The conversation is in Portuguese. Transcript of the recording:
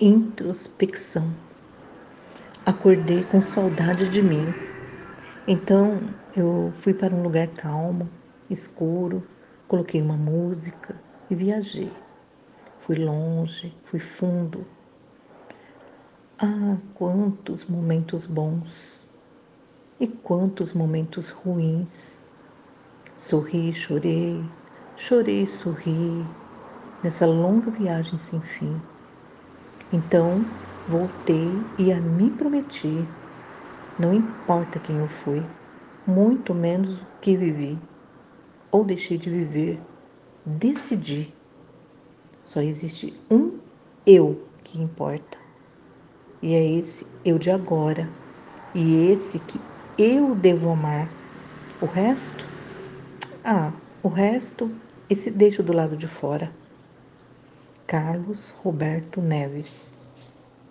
introspecção. Acordei com saudade de mim. Então eu fui para um lugar calmo, escuro, coloquei uma música e viajei. Fui longe, fui fundo. Ah, quantos momentos bons e quantos momentos ruins. Sorri, chorei, chorei, sorri, nessa longa viagem sem fim. Então voltei e a mim prometi: não importa quem eu fui, muito menos o que vivi ou deixei de viver, decidi. Só existe um eu que importa. E é esse eu de agora. E esse que eu devo amar. O resto? Ah, o resto, esse deixo do lado de fora. Carlos Roberto Neves